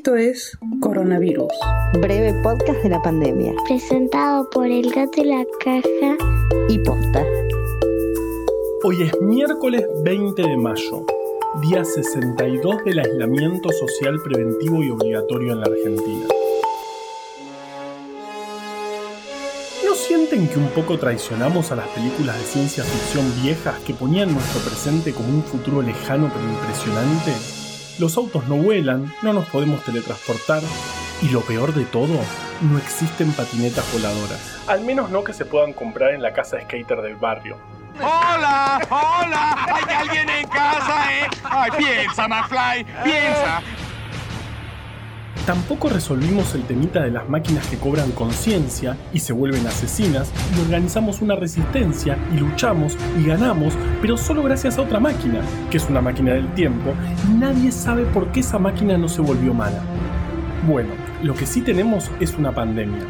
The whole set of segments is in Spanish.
Esto es Coronavirus. Breve podcast de la pandemia. Presentado por El Gato y la Caja y Posta. Hoy es miércoles 20 de mayo, día 62 del aislamiento social preventivo y obligatorio en la Argentina. ¿No sienten que un poco traicionamos a las películas de ciencia ficción viejas que ponían nuestro presente como un futuro lejano pero impresionante? Los autos no vuelan, no nos podemos teletransportar y lo peor de todo, no existen patinetas voladoras. Al menos no que se puedan comprar en la casa skater del barrio. ¡Hola! ¡Hola! ¿Hay alguien en casa, eh? ¡Ay, piensa, McFly! ¡Piensa! Tampoco resolvimos el temita de las máquinas que cobran conciencia y se vuelven asesinas y organizamos una resistencia y luchamos y ganamos, pero solo gracias a otra máquina, que es una máquina del tiempo, y nadie sabe por qué esa máquina no se volvió mala. Bueno, lo que sí tenemos es una pandemia,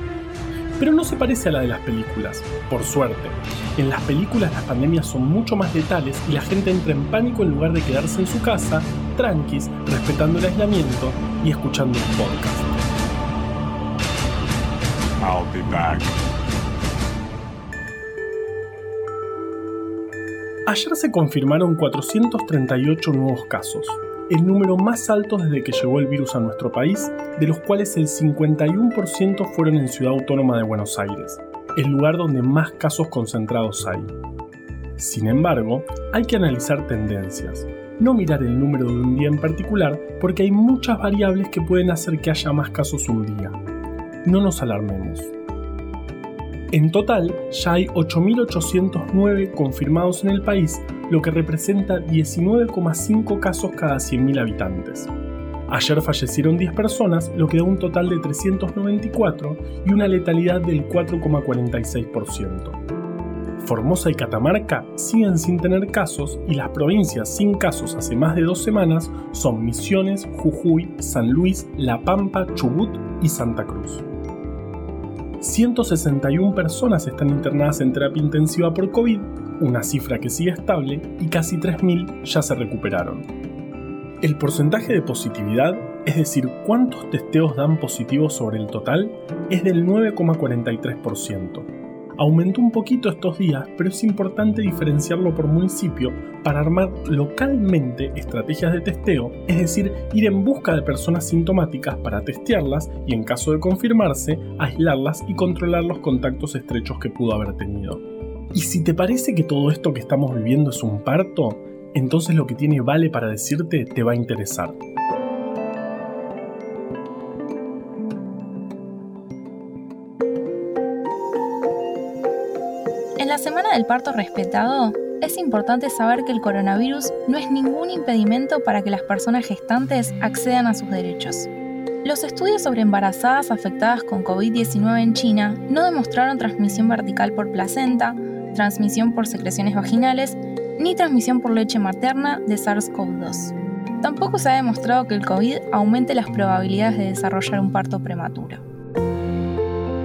pero no se parece a la de las películas, por suerte. En las películas las pandemias son mucho más letales y la gente entra en pánico en lugar de quedarse en su casa, tranquis, respetando el aislamiento y escuchando un podcast. I'll be back. Ayer se confirmaron 438 nuevos casos, el número más alto desde que llegó el virus a nuestro país, de los cuales el 51% fueron en Ciudad Autónoma de Buenos Aires, el lugar donde más casos concentrados hay. Sin embargo, hay que analizar tendencias, no mirar el número de un día en particular porque hay muchas variables que pueden hacer que haya más casos un día. No nos alarmemos. En total, ya hay 8.809 confirmados en el país, lo que representa 19,5 casos cada 100.000 habitantes. Ayer fallecieron 10 personas, lo que da un total de 394 y una letalidad del 4,46%. Formosa y Catamarca siguen sin tener casos y las provincias sin casos hace más de dos semanas son Misiones, Jujuy, San Luis, La Pampa, Chubut y Santa Cruz. 161 personas están internadas en terapia intensiva por COVID, una cifra que sigue estable, y casi 3.000 ya se recuperaron. El porcentaje de positividad, es decir, cuántos testeos dan positivos sobre el total, es del 9,43% aumentó un poquito estos días, pero es importante diferenciarlo por municipio para armar localmente estrategias de testeo, es decir, ir en busca de personas sintomáticas para testearlas y en caso de confirmarse, aislarlas y controlar los contactos estrechos que pudo haber tenido. Y si te parece que todo esto que estamos viviendo es un parto, entonces lo que tiene Vale para decirte te va a interesar. Semana del parto respetado, es importante saber que el coronavirus no es ningún impedimento para que las personas gestantes accedan a sus derechos. Los estudios sobre embarazadas afectadas con COVID-19 en China no demostraron transmisión vertical por placenta, transmisión por secreciones vaginales, ni transmisión por leche materna de SARS-CoV-2. Tampoco se ha demostrado que el COVID aumente las probabilidades de desarrollar un parto prematuro.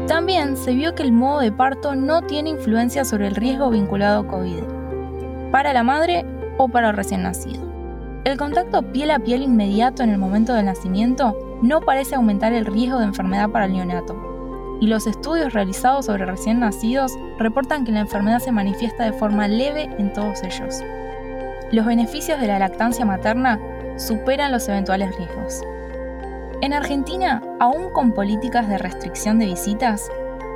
También se vio que el modo de parto no tiene influencia sobre el riesgo vinculado a COVID, para la madre o para el recién nacido. El contacto piel a piel inmediato en el momento del nacimiento no parece aumentar el riesgo de enfermedad para el neonato, y los estudios realizados sobre recién nacidos reportan que la enfermedad se manifiesta de forma leve en todos ellos. Los beneficios de la lactancia materna superan los eventuales riesgos. En Argentina, aún con políticas de restricción de visitas,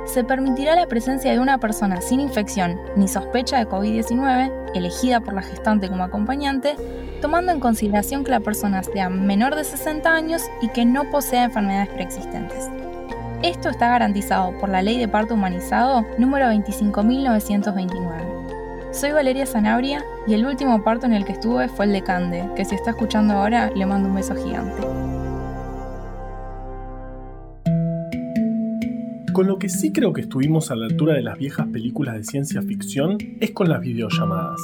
se permitirá la presencia de una persona sin infección ni sospecha de COVID-19, elegida por la gestante como acompañante, tomando en consideración que la persona sea menor de 60 años y que no posea enfermedades preexistentes. Esto está garantizado por la Ley de Parto Humanizado número 25.929. Soy Valeria Zanabria y el último parto en el que estuve fue el de Cande, que si está escuchando ahora le mando un beso gigante. Con lo que sí creo que estuvimos a la altura de las viejas películas de ciencia ficción es con las videollamadas,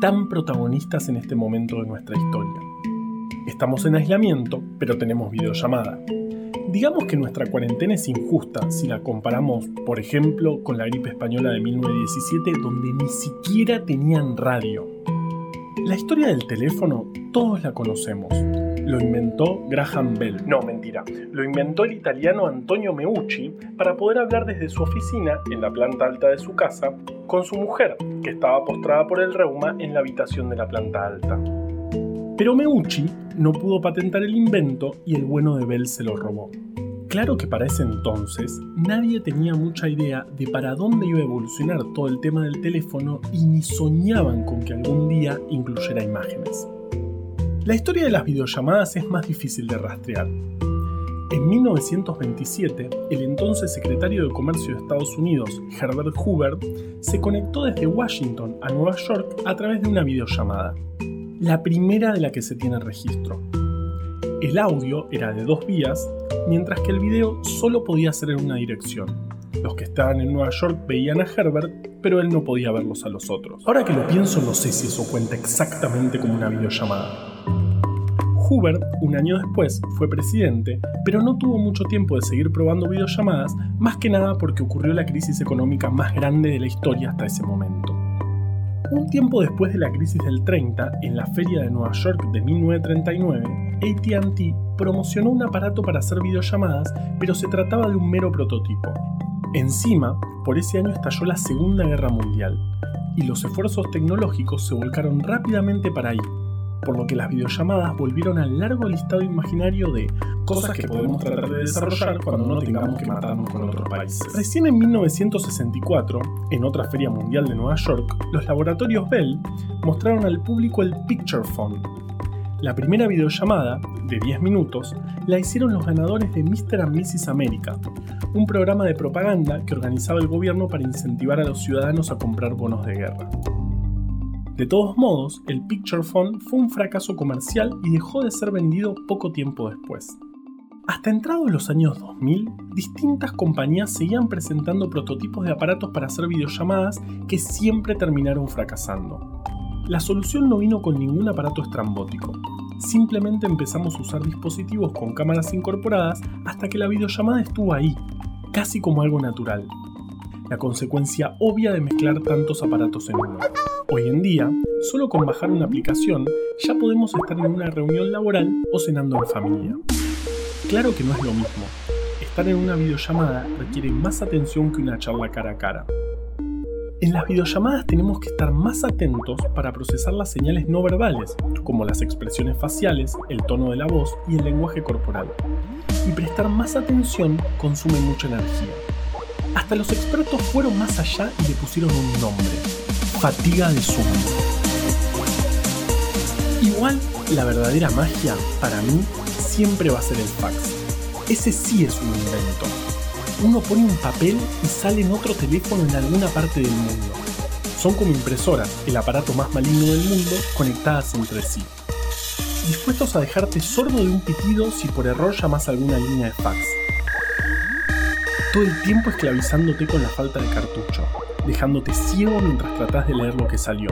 tan protagonistas en este momento de nuestra historia. Estamos en aislamiento, pero tenemos videollamada. Digamos que nuestra cuarentena es injusta si la comparamos, por ejemplo, con la gripe española de 1917, donde ni siquiera tenían radio. La historia del teléfono todos la conocemos lo inventó Graham Bell. No, mentira. Lo inventó el italiano Antonio Meucci para poder hablar desde su oficina, en la planta alta de su casa, con su mujer, que estaba postrada por el reuma en la habitación de la planta alta. Pero Meucci no pudo patentar el invento y el bueno de Bell se lo robó. Claro que para ese entonces nadie tenía mucha idea de para dónde iba a evolucionar todo el tema del teléfono y ni soñaban con que algún día incluyera imágenes. La historia de las videollamadas es más difícil de rastrear. En 1927, el entonces secretario de Comercio de Estados Unidos, Herbert Hoover, se conectó desde Washington a Nueva York a través de una videollamada, la primera de la que se tiene registro. El audio era de dos vías, mientras que el video solo podía ser en una dirección. Los que estaban en Nueva York veían a Herbert, pero él no podía verlos a los otros. Ahora que lo pienso, no sé si eso cuenta exactamente como una videollamada. Hoover, un año después, fue presidente, pero no tuvo mucho tiempo de seguir probando videollamadas, más que nada porque ocurrió la crisis económica más grande de la historia hasta ese momento. Un tiempo después de la crisis del 30, en la Feria de Nueva York de 1939, ATT promocionó un aparato para hacer videollamadas, pero se trataba de un mero prototipo. Encima, por ese año estalló la Segunda Guerra Mundial, y los esfuerzos tecnológicos se volcaron rápidamente para ahí, por lo que las videollamadas volvieron al largo listado imaginario de cosas que podemos tratar de desarrollar cuando no tengamos que matarnos con otros países. Recién en 1964, en otra feria mundial de Nueva York, los laboratorios Bell mostraron al público el Picture Phone. La primera videollamada, de 10 minutos, la hicieron los ganadores de Mr. and Mrs. America, un programa de propaganda que organizaba el gobierno para incentivar a los ciudadanos a comprar bonos de guerra. De todos modos, el Picture Phone fue un fracaso comercial y dejó de ser vendido poco tiempo después. Hasta entrados los años 2000, distintas compañías seguían presentando prototipos de aparatos para hacer videollamadas que siempre terminaron fracasando. La solución no vino con ningún aparato estrambótico. Simplemente empezamos a usar dispositivos con cámaras incorporadas hasta que la videollamada estuvo ahí, casi como algo natural. La consecuencia obvia de mezclar tantos aparatos en uno. Hoy en día, solo con bajar una aplicación ya podemos estar en una reunión laboral o cenando en familia. Claro que no es lo mismo. Estar en una videollamada requiere más atención que una charla cara a cara. En las videollamadas tenemos que estar más atentos para procesar las señales no verbales, como las expresiones faciales, el tono de la voz y el lenguaje corporal. Y prestar más atención consume mucha energía. Hasta los expertos fueron más allá y le pusieron un nombre, fatiga de Zoom. Igual, la verdadera magia, para mí, siempre va a ser el fax. Ese sí es un invento. Uno pone un papel y sale en otro teléfono en alguna parte del mundo. Son como impresoras, el aparato más maligno del mundo, conectadas entre sí. Dispuestos a dejarte sordo de un pitido si por error llamas alguna línea de fax. Todo el tiempo esclavizándote con la falta de cartucho dejándote ciego mientras tratás de leer lo que salió.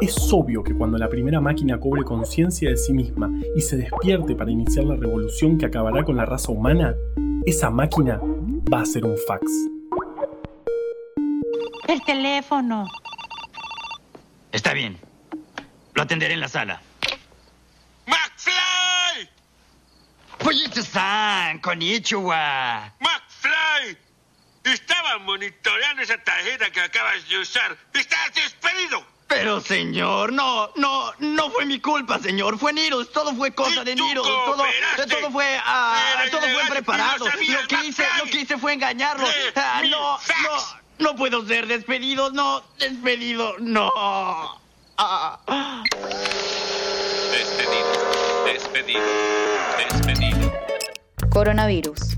Es obvio que cuando la primera máquina cobre conciencia de sí misma y se despierte para iniciar la revolución que acabará con la raza humana, esa máquina va a ser un fax. El teléfono. Está bien. Lo atenderé en la sala. ¡McFly! Pollito-san, konnichiwa. Monitoreando esa tarjeta que acabas de usar. ¡Estás despedido! Pero señor, no, no, no fue mi culpa, señor. Fue Nirus, todo fue cosa de Nirus. Todo, todo fue, ah, todo fue preparado. Lo que hice, lo que hice fue engañarlo. Lee Ah, no, no, no puedo ser despedido, no, despedido, no. Ah. Despedido, despedido, despedido. Coronavirus.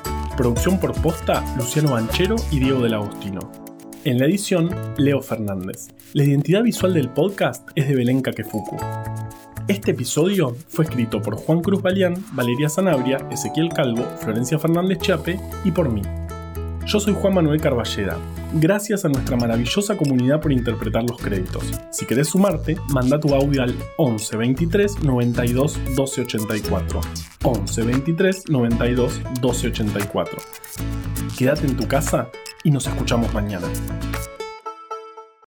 Producción por Posta, Luciano Banchero y Diego del Agostino. En la edición, Leo Fernández. La identidad visual del podcast es de Belén Kakefuku. Este episodio fue escrito por Juan Cruz Balián, Valeria Sanabria, Ezequiel Calvo, Florencia Fernández Chape y por mí. Yo soy Juan Manuel Carballeda. Gracias a nuestra maravillosa comunidad por interpretar los créditos. Si querés sumarte, manda tu audio al 11 23 92 12 84. 11 23 92 12 84. Quédate en tu casa y nos escuchamos mañana.